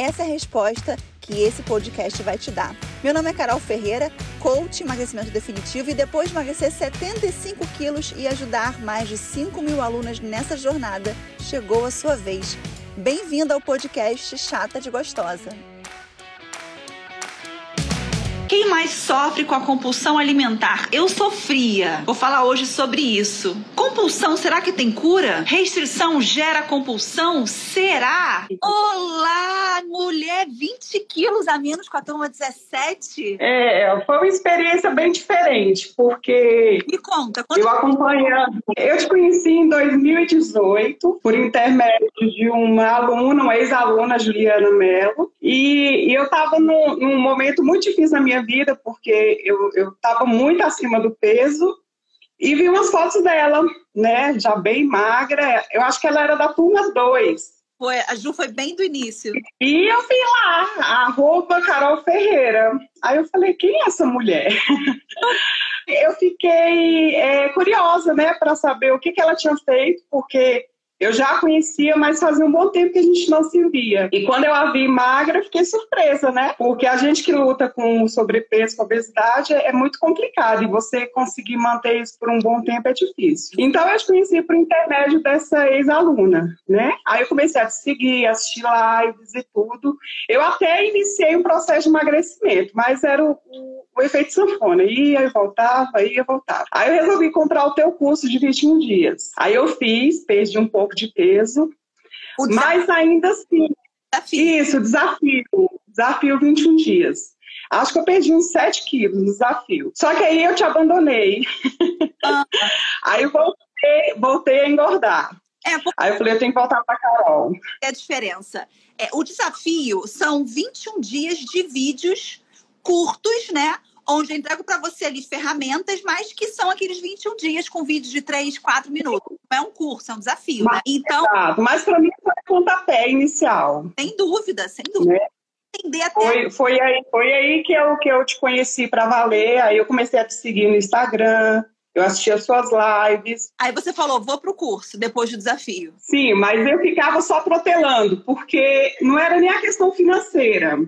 Essa é a resposta que esse podcast vai te dar. Meu nome é Carol Ferreira, coach emagrecimento definitivo e depois de emagrecer 75 quilos e ajudar mais de 5 mil alunas nessa jornada, chegou a sua vez. Bem-vindo ao podcast Chata de Gostosa. Quem mais sofre com a compulsão alimentar? Eu sofria. Vou falar hoje sobre isso. Compulsão, será que tem cura? Restrição gera compulsão? Será? Olá, mulher, 20 quilos a menos com a turma 17? É, foi uma experiência bem diferente, porque. Me conta, quando... Eu acompanhando. Eu te conheci em 2018, por intermédio de uma aluna, uma ex-aluna, Juliana Mello, e, e eu estava num, num momento muito difícil na minha vida, porque eu estava muito acima do peso e vi umas fotos dela, né, já bem magra. Eu acho que ela era da turma 2. Foi, a Ju foi bem do início. E eu vi lá, arroba Carol Ferreira. Aí eu falei, quem é essa mulher? eu fiquei é, curiosa, né, para saber o que, que ela tinha feito, porque eu já a conhecia, mas fazia um bom tempo que a gente não se via. E quando eu a vi magra, fiquei surpresa, né? Porque a gente que luta com sobrepeso, com obesidade, é muito complicado. E você conseguir manter isso por um bom tempo é difícil. Então eu te conheci por intermédio dessa ex-aluna, né? Aí eu comecei a te seguir, assistir lives e tudo. Eu até iniciei um processo de emagrecimento, mas era o, o, o efeito sanfona. Ia e voltava, ia e voltava. Aí eu resolvi comprar o teu curso de 21 dias. Aí eu fiz, perdi um pouco pouco de peso, mas ainda assim. Desafio. Isso, desafio. Desafio 21 dias. Acho que eu perdi uns 7 quilos no desafio. Só que aí eu te abandonei. Ah. aí eu voltei, voltei a engordar. É, porque... Aí eu falei, eu tenho que voltar para Carol. É a diferença. É, o desafio são 21 dias de vídeos curtos, né? Onde eu entrego para você ali ferramentas, mas que são aqueles 21 dias com vídeos de 3, 4 minutos. Não é um curso, é um desafio. Né? Mas, né? Então, exato. mas para mim foi pontapé inicial. Sem dúvida, sem dúvida. Né? Entender até... foi, foi, aí, foi aí que eu, que eu te conheci para valer, aí eu comecei a te seguir no Instagram, eu assistia suas lives. Aí você falou, vou pro curso, depois do desafio. Sim, mas eu ficava só protelando, porque não era nem a questão financeira.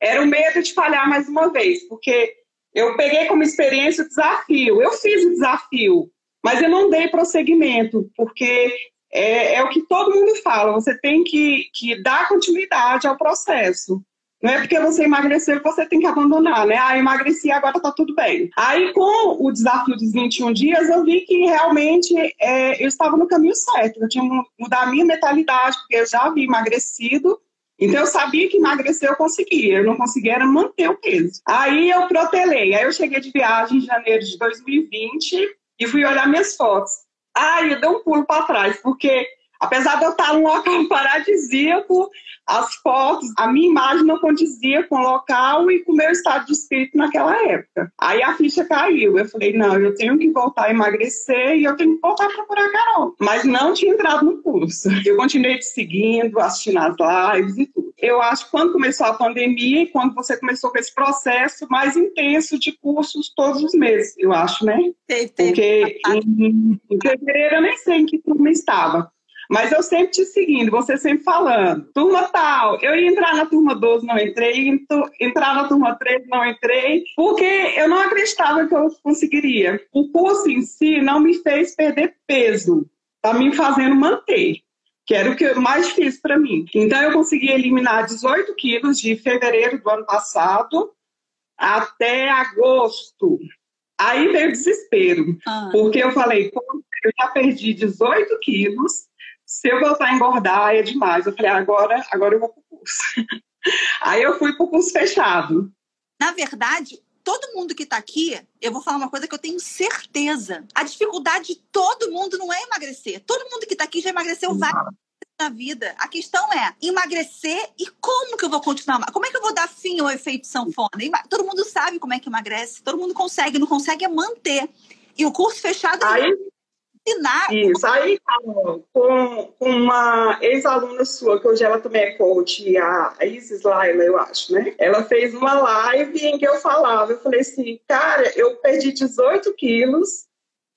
Era o medo de falhar mais uma vez, porque eu peguei como experiência o desafio. Eu fiz o desafio, mas eu não dei prosseguimento, porque é, é o que todo mundo fala: você tem que, que dar continuidade ao processo. Não é porque você emagreceu que você tem que abandonar, né? Ah, emagreci, agora tá tudo bem. Aí, com o desafio dos 21 dias, eu vi que realmente é, eu estava no caminho certo. Eu tinha que mudar a minha mentalidade, porque eu já havia emagrecido então eu sabia que emagrecer eu conseguia, eu não conseguia era manter o peso. Aí eu protelei, aí eu cheguei de viagem em janeiro de 2020 e fui olhar minhas fotos. Ai, eu dei um pulo para trás, porque apesar de eu estar num local paradisíaco, as fotos, a minha imagem não condizia com o local e com o meu estado de espírito naquela época. Aí a ficha caiu. Eu falei, não, eu tenho que voltar a emagrecer e eu tenho que voltar a procurar a Carol. Mas não tinha entrado no curso. Eu continuei te seguindo, assistindo as lives e tudo. Eu acho que quando começou a pandemia e quando você começou com esse processo mais intenso de cursos todos os meses, eu acho, né? Teve, teve. Porque em, em fevereiro eu nem sei em que turma estava. Mas eu sempre te seguindo, você sempre falando. Turma tal, eu ia entrar na turma 12, não entrei, entrar na turma 13, não entrei, porque eu não acreditava que eu conseguiria. O curso em si não me fez perder peso, tá me fazendo manter que era o que mais difícil para mim. Então eu consegui eliminar 18 quilos de fevereiro do ano passado até agosto. Aí veio o desespero, ah. porque eu falei, eu já perdi 18 quilos, se eu voltar a engordar é demais. Eu falei, agora, agora eu vou pro curso. Aí eu fui pro curso fechado. Na verdade, todo mundo que está aqui, eu vou falar uma coisa que eu tenho certeza. A dificuldade de todo mundo não é emagrecer. Todo mundo que está aqui já emagreceu várias na vida. A questão é emagrecer e como que eu vou continuar? Como é que eu vou dar fim ao efeito sanfona? Todo mundo sabe como é que emagrece, todo mundo consegue, não consegue é manter. E o curso fechado é Aí, ensinar. Isso, aí, com, uma ex-aluna sua, que hoje ela também é coach, a Isis Laila, eu acho, né? Ela fez uma live em que eu falava, eu falei assim, cara, eu perdi 18 quilos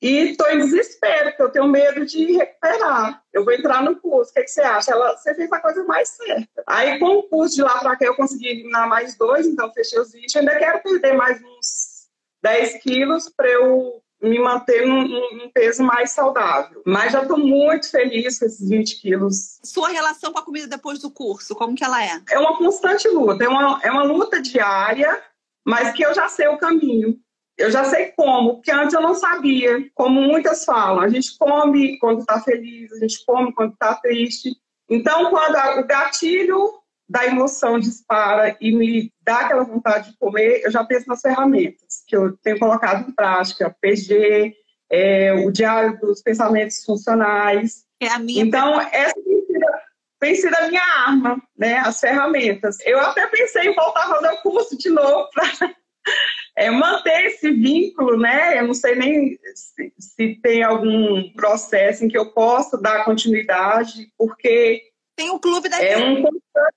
e estou em desespero, porque eu tenho medo de recuperar. Eu vou entrar no curso, o que, que você acha? Ela, você fez a coisa mais certa. Aí, com o curso de lá para cá, eu consegui eliminar mais dois, então fechei os 20. Ainda quero perder mais uns 10 quilos para eu me manter num, num, peso mais saudável. Mas já estou muito feliz com esses 20 quilos. Sua relação com a comida depois do curso, como que ela é? É uma constante luta, é uma, é uma luta diária, mas que eu já sei o caminho. Eu já sei como, porque antes eu não sabia. Como muitas falam, a gente come quando está feliz, a gente come quando está triste. Então, quando o gatilho da emoção dispara e me dá aquela vontade de comer, eu já penso nas ferramentas que eu tenho colocado em prática, PG, é, o diário dos pensamentos funcionais. É a minha. Então, essa tem sido, a minha arma, né? As ferramentas. Eu até pensei em voltar a fazer o curso de novo para é, manter esse vínculo, né? Eu não sei nem se, se tem algum processo em que eu possa dar continuidade, porque tem o clube da é um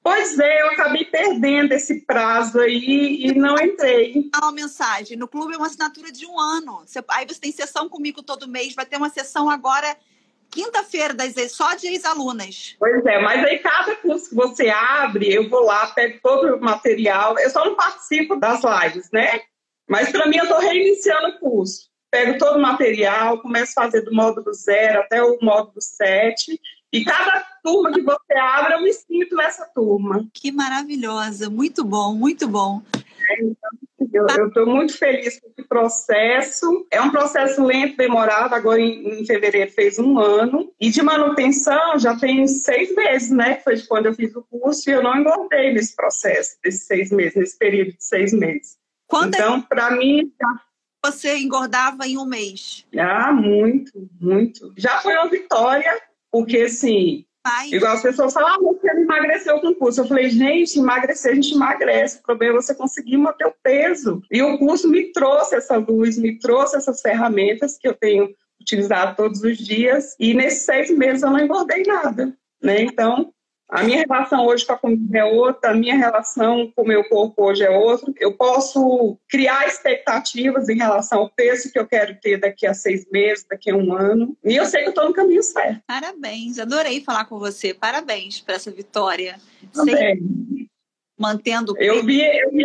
Pois é, eu acabei perdendo esse prazo aí e não entrei. Uma mensagem. No clube é uma assinatura de um ano. Aí você tem sessão comigo todo mês. Vai ter uma sessão agora, quinta-feira, só de ex-alunas. Pois é, mas aí cada curso que você abre, eu vou lá, pego todo o material. Eu só não participo das lives, né? Mas para mim, eu estou reiniciando o curso. Pego todo o material, começo a fazer do módulo zero até o módulo 7 e cada turma que você abre, eu me sinto nessa turma. Que maravilhosa, muito bom, muito bom. eu estou muito feliz com esse processo. É um processo lento, demorado. Agora, em, em, fevereiro, fez um ano. E de manutenção, já tem seis meses, né? Foi de quando eu fiz o curso e eu não engordei nesse processo, desses seis meses, nesse período de seis meses. Quanto então, é... para mim, você engordava em um mês? Ah, muito, muito. Já foi uma vitória porque, assim, Ai. igual as pessoas falam, ah, você emagreceu com o curso. Eu falei, gente, emagrecer, a gente emagrece. O problema é você conseguir manter o peso. E o curso me trouxe essa luz, me trouxe essas ferramentas que eu tenho utilizado todos os dias. E nesses seis meses eu não engordei nada. Né? Então, a minha relação hoje com a comida é outra, a minha relação com o meu corpo hoje é outra. Eu posso criar expectativas em relação ao peso que eu quero ter daqui a seis meses, daqui a um ano. E eu sei que eu estou no caminho certo. Parabéns, adorei falar com você. Parabéns por essa vitória. Também. Mantendo. Eu vi, eu vi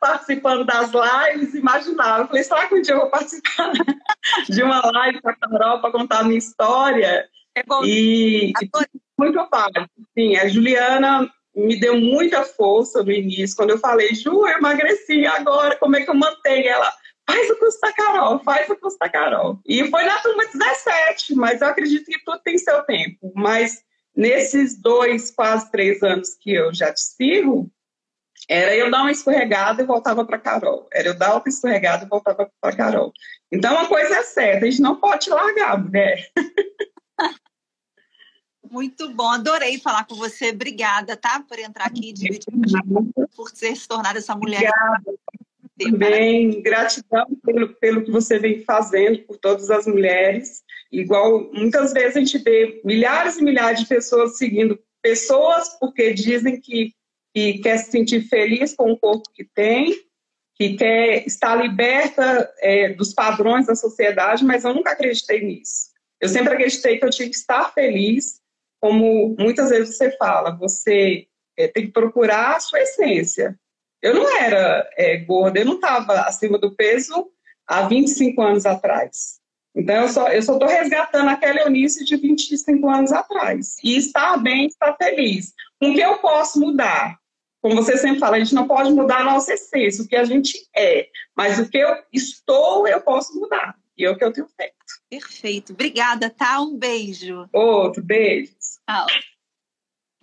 participando das lives, imaginava. Eu falei, será que um dia eu vou participar de uma live com a Carol para contar a minha história? É bom. E, muito fácil. Sim, a Juliana me deu muita força no início, quando eu falei, Ju, eu emagreci agora, como é que eu mantenho? Ela, faz o curso da Carol, faz o curso da Carol. E foi na turma 17, mas eu acredito que tudo tem seu tempo. Mas nesses dois, quase três anos que eu já te sigo, era eu dar uma escorregada e voltava para Carol. Era eu dar outra escorregada e voltava para Carol. Então, uma coisa é certa, a gente não pode largar, mulher. Muito bom, adorei falar com você. Obrigada, tá? Por entrar aqui e dividir, por ter se tornado essa mulher. Obrigada. Também, gratidão pelo, pelo que você vem fazendo por todas as mulheres. Igual, muitas vezes a gente vê milhares e milhares de pessoas seguindo pessoas porque dizem que, que quer se sentir feliz com o corpo que tem, que quer estar liberta é, dos padrões da sociedade, mas eu nunca acreditei nisso. Eu sempre acreditei que eu tinha que estar feliz como muitas vezes você fala, você é, tem que procurar a sua essência. Eu não era é, gorda, eu não estava acima do peso há 25 anos atrás. Então, eu só eu só estou resgatando aquela Eunice de 25 anos atrás. E estar bem, estar feliz. Com o que eu posso mudar? Como você sempre fala, a gente não pode mudar a nossa essência, o que a gente é. Mas o que eu estou, eu posso mudar. E é o que eu tenho feito. Perfeito. Obrigada, tá? Um beijo. Outro beijo. Tchau.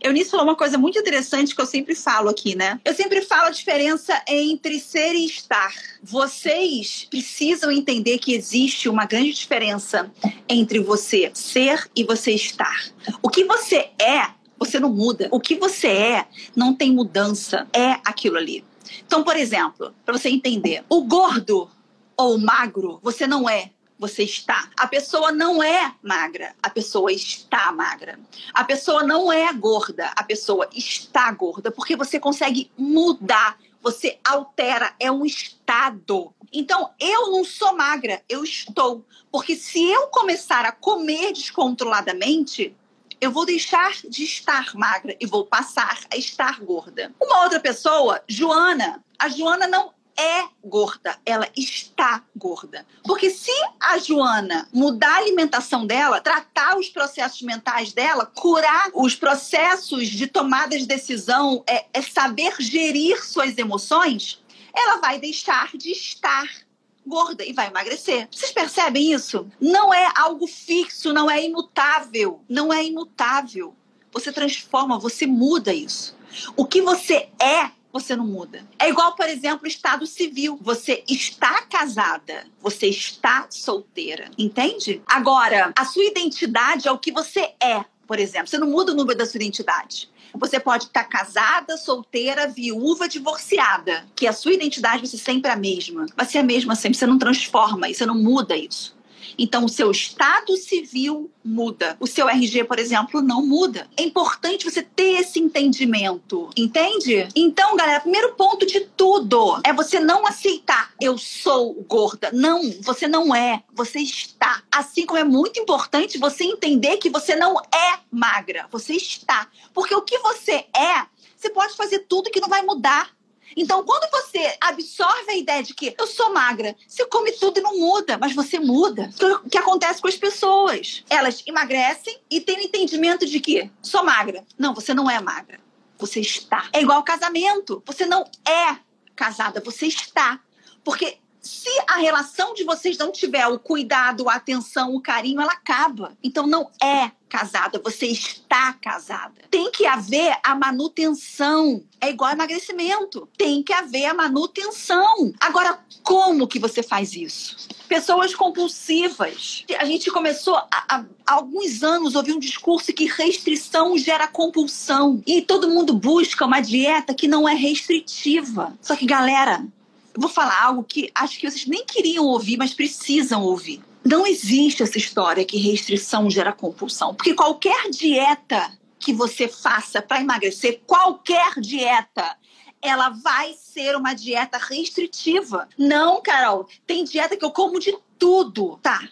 Eunice falou uma coisa muito interessante que eu sempre falo aqui, né? Eu sempre falo a diferença entre ser e estar. Vocês precisam entender que existe uma grande diferença entre você ser e você estar. O que você é, você não muda. O que você é, não tem mudança. É aquilo ali. Então, por exemplo, para você entender, o gordo ou magro, você não é você está. A pessoa não é magra, a pessoa está magra. A pessoa não é gorda, a pessoa está gorda, porque você consegue mudar, você altera, é um estado. Então, eu não sou magra, eu estou. Porque se eu começar a comer descontroladamente, eu vou deixar de estar magra e vou passar a estar gorda. Uma outra pessoa, Joana, a Joana não é gorda, ela está gorda. Porque se a Joana mudar a alimentação dela, tratar os processos mentais dela, curar os processos de tomada de decisão, é, é saber gerir suas emoções, ela vai deixar de estar gorda e vai emagrecer. Vocês percebem isso? Não é algo fixo, não é imutável. Não é imutável. Você transforma, você muda isso. O que você é você não muda. É igual, por exemplo, o estado civil. Você está casada, você está solteira, entende? Agora, a sua identidade é o que você é, por exemplo. Você não muda o número da sua identidade. Você pode estar casada, solteira, viúva, divorciada, que a sua identidade vai ser sempre a mesma. Vai ser a mesma sempre. Você não transforma e você não muda isso. Então, o seu estado civil muda. O seu RG, por exemplo, não muda. É importante você ter esse entendimento, entende? Então, galera, primeiro ponto de tudo é você não aceitar eu sou gorda. Não, você não é, você está. Assim como é muito importante você entender que você não é magra, você está. Porque o que você é, você pode fazer tudo que não vai mudar. Então, quando você absorve a ideia de que eu sou magra, você come tudo e não muda, mas você muda. O que acontece com as pessoas? Elas emagrecem e têm o entendimento de que sou magra. Não, você não é magra. Você está. É igual casamento. Você não é casada, você está. Porque se a relação de vocês não tiver o cuidado, a atenção, o carinho, ela acaba. Então não é casada, você está casada. Tem que haver a manutenção. É igual emagrecimento. Tem que haver a manutenção. Agora, como que você faz isso? Pessoas compulsivas. A gente começou há, há alguns anos a ouvir um discurso que restrição gera compulsão. E todo mundo busca uma dieta que não é restritiva. Só que, galera, vou falar algo que acho que vocês nem queriam ouvir, mas precisam ouvir. Não existe essa história que restrição gera compulsão, porque qualquer dieta que você faça para emagrecer, qualquer dieta, ela vai ser uma dieta restritiva. Não, Carol, tem dieta que eu como de tudo, tá?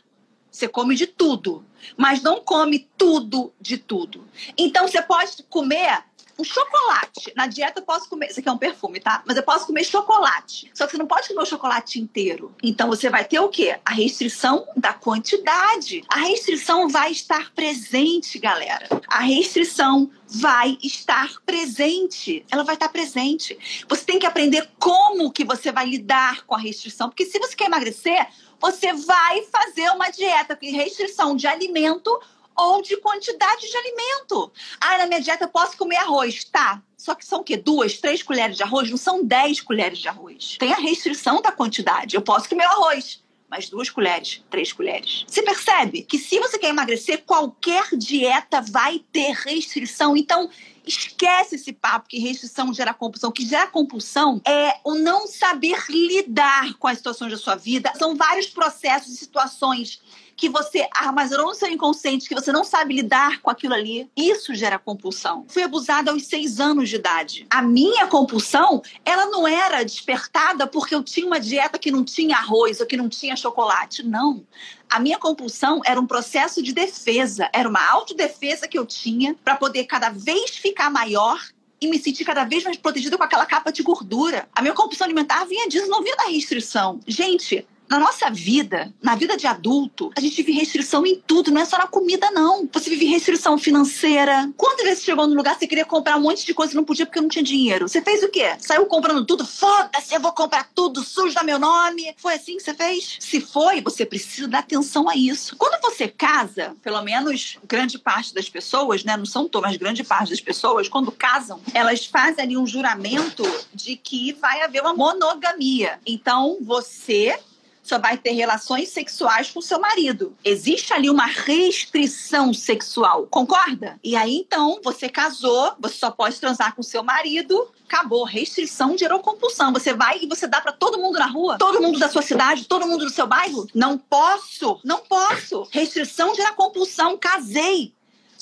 Você come de tudo, mas não come tudo de tudo. Então você pode comer um chocolate. Na dieta eu posso comer. Isso aqui é um perfume, tá? Mas eu posso comer chocolate. Só que você não pode comer o chocolate inteiro. Então você vai ter o quê? A restrição da quantidade. A restrição vai estar presente, galera. A restrição vai estar presente. Ela vai estar presente. Você tem que aprender como que você vai lidar com a restrição. Porque se você quer emagrecer, você vai fazer uma dieta com restrição de alimento ou de quantidade de alimento. Ah, na minha dieta eu posso comer arroz. Tá. Só que são o quê? Duas, três colheres de arroz? Não são dez colheres de arroz. Tem a restrição da quantidade. Eu posso comer arroz mais duas colheres, três colheres. Você percebe que se você quer emagrecer, qualquer dieta vai ter restrição. Então, esquece esse papo que restrição gera compulsão. O que gera compulsão é o não saber lidar com as situações da sua vida. São vários processos e situações que você armazenou no seu inconsciente, que você não sabe lidar com aquilo ali, isso gera compulsão. Fui abusada aos seis anos de idade. A minha compulsão, ela não era despertada porque eu tinha uma dieta que não tinha arroz ou que não tinha chocolate. Não. A minha compulsão era um processo de defesa, era uma autodefesa que eu tinha para poder cada vez ficar maior e me sentir cada vez mais protegida com aquela capa de gordura. A minha compulsão alimentar vinha disso, não vinha da restrição. Gente, Na nossa vida, na vida de adulto, a gente vive restrição em tudo, não é só na comida, não. Você vive restrição financeira. Quantas vezes chegou no lugar, você queria comprar um monte de coisa e não podia porque não tinha dinheiro? Você fez o quê? Saiu comprando tudo? Foda-se, eu vou comprar tudo, sujo da meu nome. Foi assim que você fez? Se foi, você precisa dar atenção a isso. Quando você casa, pelo menos grande parte das pessoas, né? Não são todas, mas grande parte das pessoas, quando casam, elas fazem ali um juramento de que vai haver uma monogamia. Então, você só vai ter relações sexuais com seu marido. Existe ali uma restrição sexual, concorda? E aí então você casou, você só pode transar com seu marido, acabou. Restrição gerou compulsão. Você vai e você dá para todo mundo na rua, todo mundo da sua cidade, todo mundo do seu bairro? Não posso, não posso. Restrição gera compulsão. Casei,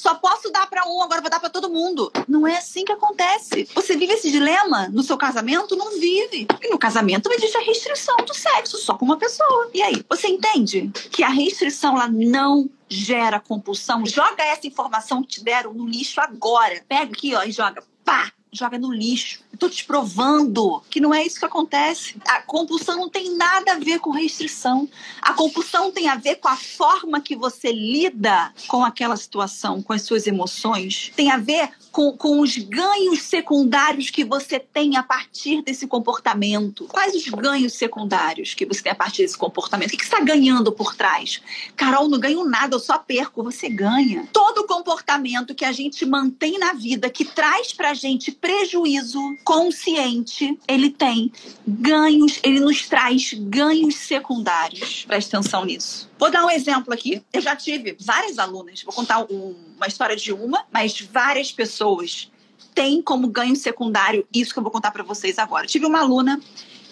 só posso dar para um, agora vou dar para todo mundo. Não é assim que acontece. Você vive esse dilema no seu casamento? Não vive. E no casamento existe a restrição do sexo só com uma pessoa. E aí, você entende que a restrição ela não gera compulsão? Joga essa informação que te deram no lixo agora. Pega aqui, ó, e joga. Pá! joga no lixo. Tô te provando que não é isso que acontece. A compulsão não tem nada a ver com restrição. A compulsão tem a ver com a forma que você lida com aquela situação, com as suas emoções. Tem a ver com, com os ganhos secundários que você tem a partir desse comportamento. Quais os ganhos secundários que você tem a partir desse comportamento? O que, que você está ganhando por trás? Carol, não ganho nada, eu só perco. Você ganha. Todo comportamento que a gente mantém na vida que traz pra gente prejuízo consciente, ele tem ganhos, ele nos traz ganhos secundários. Presta atenção nisso. Vou dar um exemplo aqui. Eu já tive várias alunas, vou contar um, uma história de uma, mas várias pessoas têm como ganho secundário isso que eu vou contar para vocês agora. Eu tive uma aluna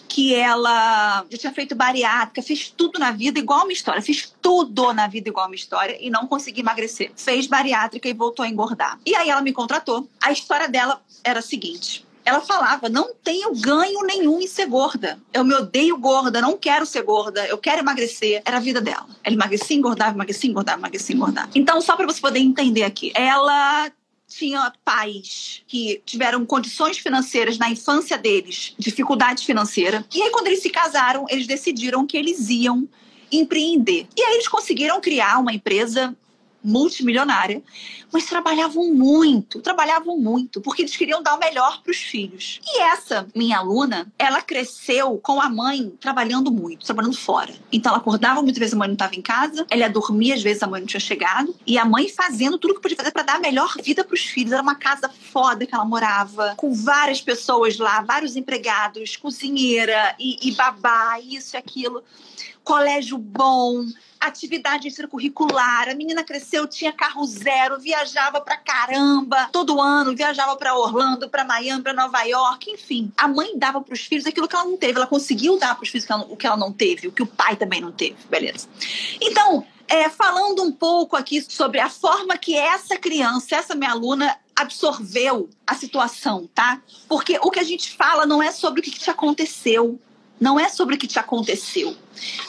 que ela já tinha feito bariátrica, fez tudo na vida igual uma história, fez tudo na vida igual uma história e não conseguiu emagrecer. Fez bariátrica e voltou a engordar. E aí ela me contratou. A história dela era a seguinte: ela falava: não tenho ganho nenhum em ser gorda. Eu me odeio gorda, não quero ser gorda, eu quero emagrecer. Era a vida dela. Ela emagrecia, engordava, emagrecia, engordava, emagrecia, engordava. Então, só para você poder entender aqui, ela tinha pais que tiveram condições financeiras na infância deles, dificuldade financeira. E aí, quando eles se casaram, eles decidiram que eles iam empreender. E aí eles conseguiram criar uma empresa multimilionária, mas trabalhavam muito, trabalhavam muito, porque eles queriam dar o melhor para os filhos. E essa minha aluna, ela cresceu com a mãe trabalhando muito, trabalhando fora. Então ela acordava muitas vezes a mãe não estava em casa, ela ia dormir às vezes a mãe não tinha chegado, e a mãe fazendo tudo que podia fazer para dar a melhor vida para os filhos. Era uma casa foda que ela morava, com várias pessoas lá, vários empregados, cozinheira e, e babá, isso e aquilo colégio bom, atividade extracurricular. A menina cresceu, tinha carro zero, viajava pra caramba. Todo ano viajava para Orlando, para Miami, para Nova York, enfim. A mãe dava para os filhos aquilo que ela não teve. Ela conseguiu dar para os filhos o que ela não teve, o que o pai também não teve. Beleza. Então, é, falando um pouco aqui sobre a forma que essa criança, essa minha aluna, absorveu a situação, tá? Porque o que a gente fala não é sobre o que te aconteceu, não é sobre o que te aconteceu.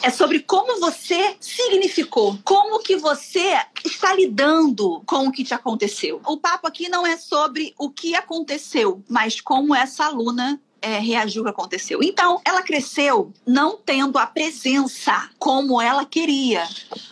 É sobre como você significou, como que você está lidando com o que te aconteceu. O papo aqui não é sobre o que aconteceu, mas como essa aluna é, reagiu ao que aconteceu. Então, ela cresceu não tendo a presença como ela queria.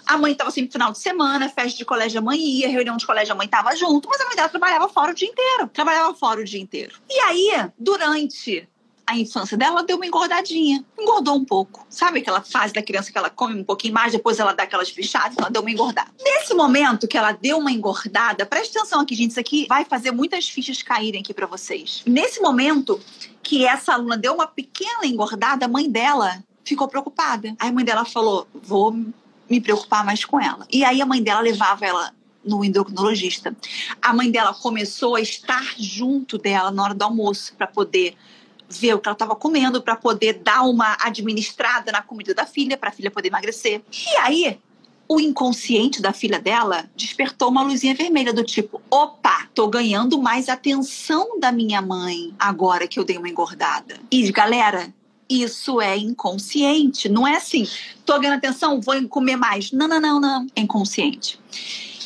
A mãe estava sempre no final de semana, festa de colégio a mãe ia, reunião de colégio a mãe estava junto, mas a mãe dela trabalhava fora o dia inteiro. Trabalhava fora o dia inteiro. E aí, durante a infância dela, deu uma engordadinha. Engordou um pouco. Sabe aquela fase da criança que ela come um pouquinho mais, depois ela dá aquelas bichadas? Ela deu uma engordada. Nesse momento que ela deu uma engordada, preste atenção aqui, gente, isso aqui vai fazer muitas fichas caírem aqui para vocês. Nesse momento que essa aluna deu uma pequena engordada, a mãe dela ficou preocupada. Aí a mãe dela falou: vou me preocupar mais com ela. E aí a mãe dela levava ela no endocrinologista. A mãe dela começou a estar junto dela na hora do almoço para poder ver o que ela estava comendo para poder dar uma administrada na comida da filha, para a filha poder emagrecer. E aí, o inconsciente da filha dela despertou uma luzinha vermelha do tipo: opa, tô ganhando mais atenção da minha mãe agora que eu dei uma engordada. E galera, isso é inconsciente, não é assim, tô ganhando atenção, vou comer mais. Não, não, não, não, é inconsciente.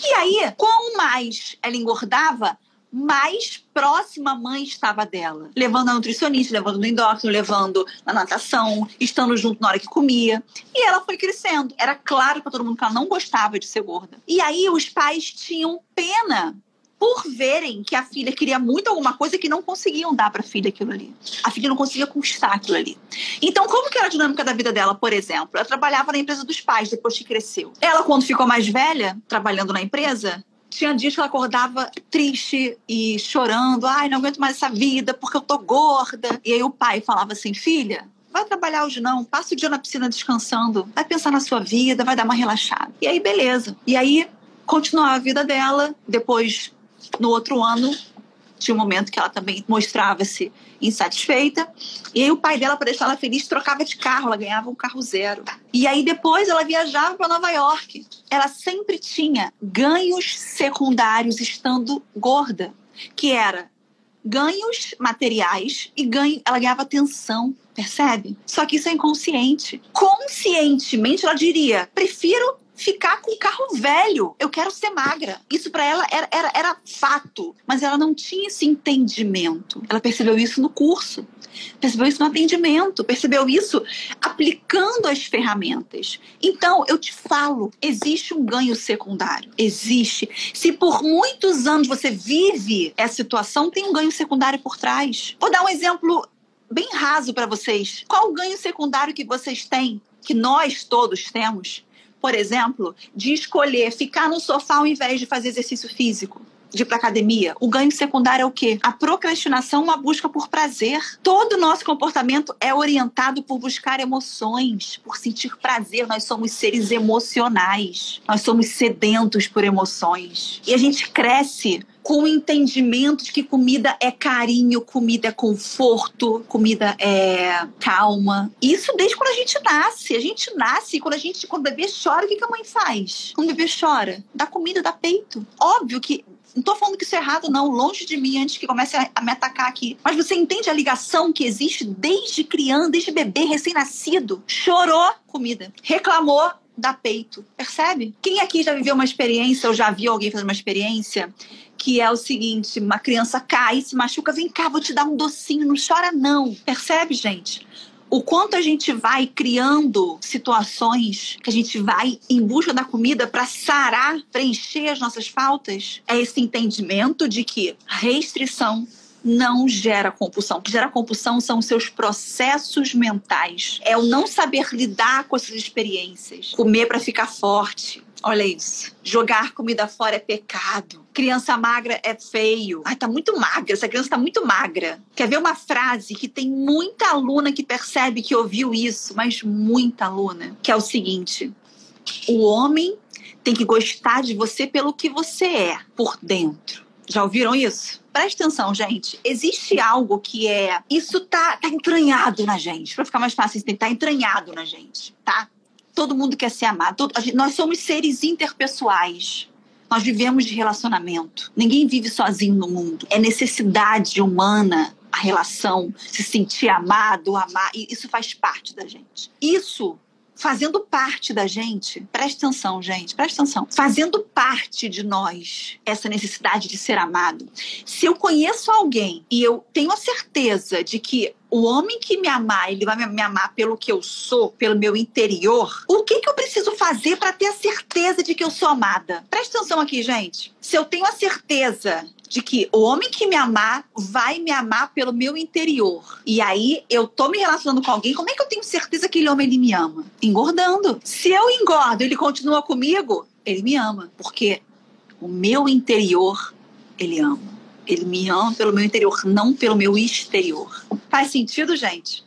E aí, quanto mais ela engordava, mais próxima a mãe estava dela. Levando a nutricionista, levando no endócrino, levando na natação, estando junto na hora que comia. E ela foi crescendo. Era claro para todo mundo que ela não gostava de ser gorda. E aí os pais tinham pena por verem que a filha queria muito alguma coisa que não conseguiam dar para a filha aquilo ali. A filha não conseguia conquistar aquilo ali. Então, como que era a dinâmica da vida dela, por exemplo? Ela trabalhava na empresa dos pais depois que cresceu. Ela, quando ficou mais velha, trabalhando na empresa, tinha dias que ela acordava triste e chorando. Ai, não aguento mais essa vida porque eu tô gorda. E aí o pai falava assim: filha, vai trabalhar hoje não, passa o dia na piscina descansando, vai pensar na sua vida, vai dar uma relaxada. E aí, beleza. E aí, continuava a vida dela. Depois, no outro ano, tinha um momento que ela também mostrava-se insatisfeita. E aí o pai dela, para deixar ela feliz, trocava de carro, ela ganhava um carro zero. E aí depois ela viajava para Nova York. Ela sempre tinha ganhos secundários estando gorda, que era ganhos materiais e ganho, ela ganhava atenção, percebe? Só que isso é inconsciente. Conscientemente ela diria: prefiro ficar com o carro velho. Eu quero ser magra. Isso para ela era, era, era fato. Mas ela não tinha esse entendimento. Ela percebeu isso no curso. Percebeu isso no atendimento, percebeu isso aplicando as ferramentas. Então, eu te falo, existe um ganho secundário. Existe. Se por muitos anos você vive essa situação, tem um ganho secundário por trás. Vou dar um exemplo bem raso para vocês. Qual o ganho secundário que vocês têm, que nós todos temos, por exemplo, de escolher ficar no sofá ao invés de fazer exercício físico? de ir para academia, o ganho secundário é o quê? A procrastinação, uma busca por prazer. Todo o nosso comportamento é orientado por buscar emoções, por sentir prazer. Nós somos seres emocionais. Nós somos sedentos por emoções. E a gente cresce com o entendimento de que comida é carinho, comida é conforto, comida é calma. Isso desde quando a gente nasce. A gente nasce quando a gente, quando o bebê chora, o que, que a mãe faz? Quando o bebê chora, dá comida, dá peito. Óbvio que não tô falando que isso é errado, não, longe de mim, antes que comece a, a me atacar aqui. Mas você entende a ligação que existe desde criança, desde bebê, recém-nascido? Chorou comida, reclamou, dá peito. Percebe? Quem aqui já viveu uma experiência ou já viu alguém fazer uma experiência que é o seguinte: uma criança cai, se machuca, vem cá, vou te dar um docinho, não chora, não. Percebe, gente? O quanto a gente vai criando situações que a gente vai em busca da comida para sarar, preencher as nossas faltas, é esse entendimento de que restrição não gera compulsão. O que gera compulsão são os seus processos mentais. É o não saber lidar com essas experiências. Comer para ficar forte. Olha isso. Jogar comida fora é pecado. Criança magra é feio. Ai, tá muito magra. Essa criança tá muito magra. Quer ver uma frase que tem muita aluna que percebe que ouviu isso, mas muita aluna, que é o seguinte: o homem tem que gostar de você pelo que você é por dentro. Já ouviram isso? Presta atenção, gente. Existe algo que é. Isso tá, tá entranhado na gente. Para ficar mais fácil, tá entranhado na gente, tá? Todo mundo quer ser amado. Todo, gente, nós somos seres interpessoais. Nós vivemos de relacionamento. Ninguém vive sozinho no mundo. É necessidade humana a relação, se sentir amado, amar. E isso faz parte da gente. Isso fazendo parte da gente, preste atenção, gente, preste atenção, fazendo parte de nós essa necessidade de ser amado. Se eu conheço alguém e eu tenho a certeza de que o homem que me amar, ele vai me amar pelo que eu sou, pelo meu interior. O que, que eu preciso fazer para ter a certeza de que eu sou amada? Presta atenção aqui, gente. Se eu tenho a certeza de que o homem que me amar vai me amar pelo meu interior. E aí eu tô me relacionando com alguém, como é que eu tenho certeza que aquele homem ele me ama? Engordando. Se eu engordo, ele continua comigo, ele me ama, porque o meu interior ele ama. Ele me ama pelo meu interior, não pelo meu exterior. Faz sentido, gente?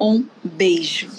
Um beijo.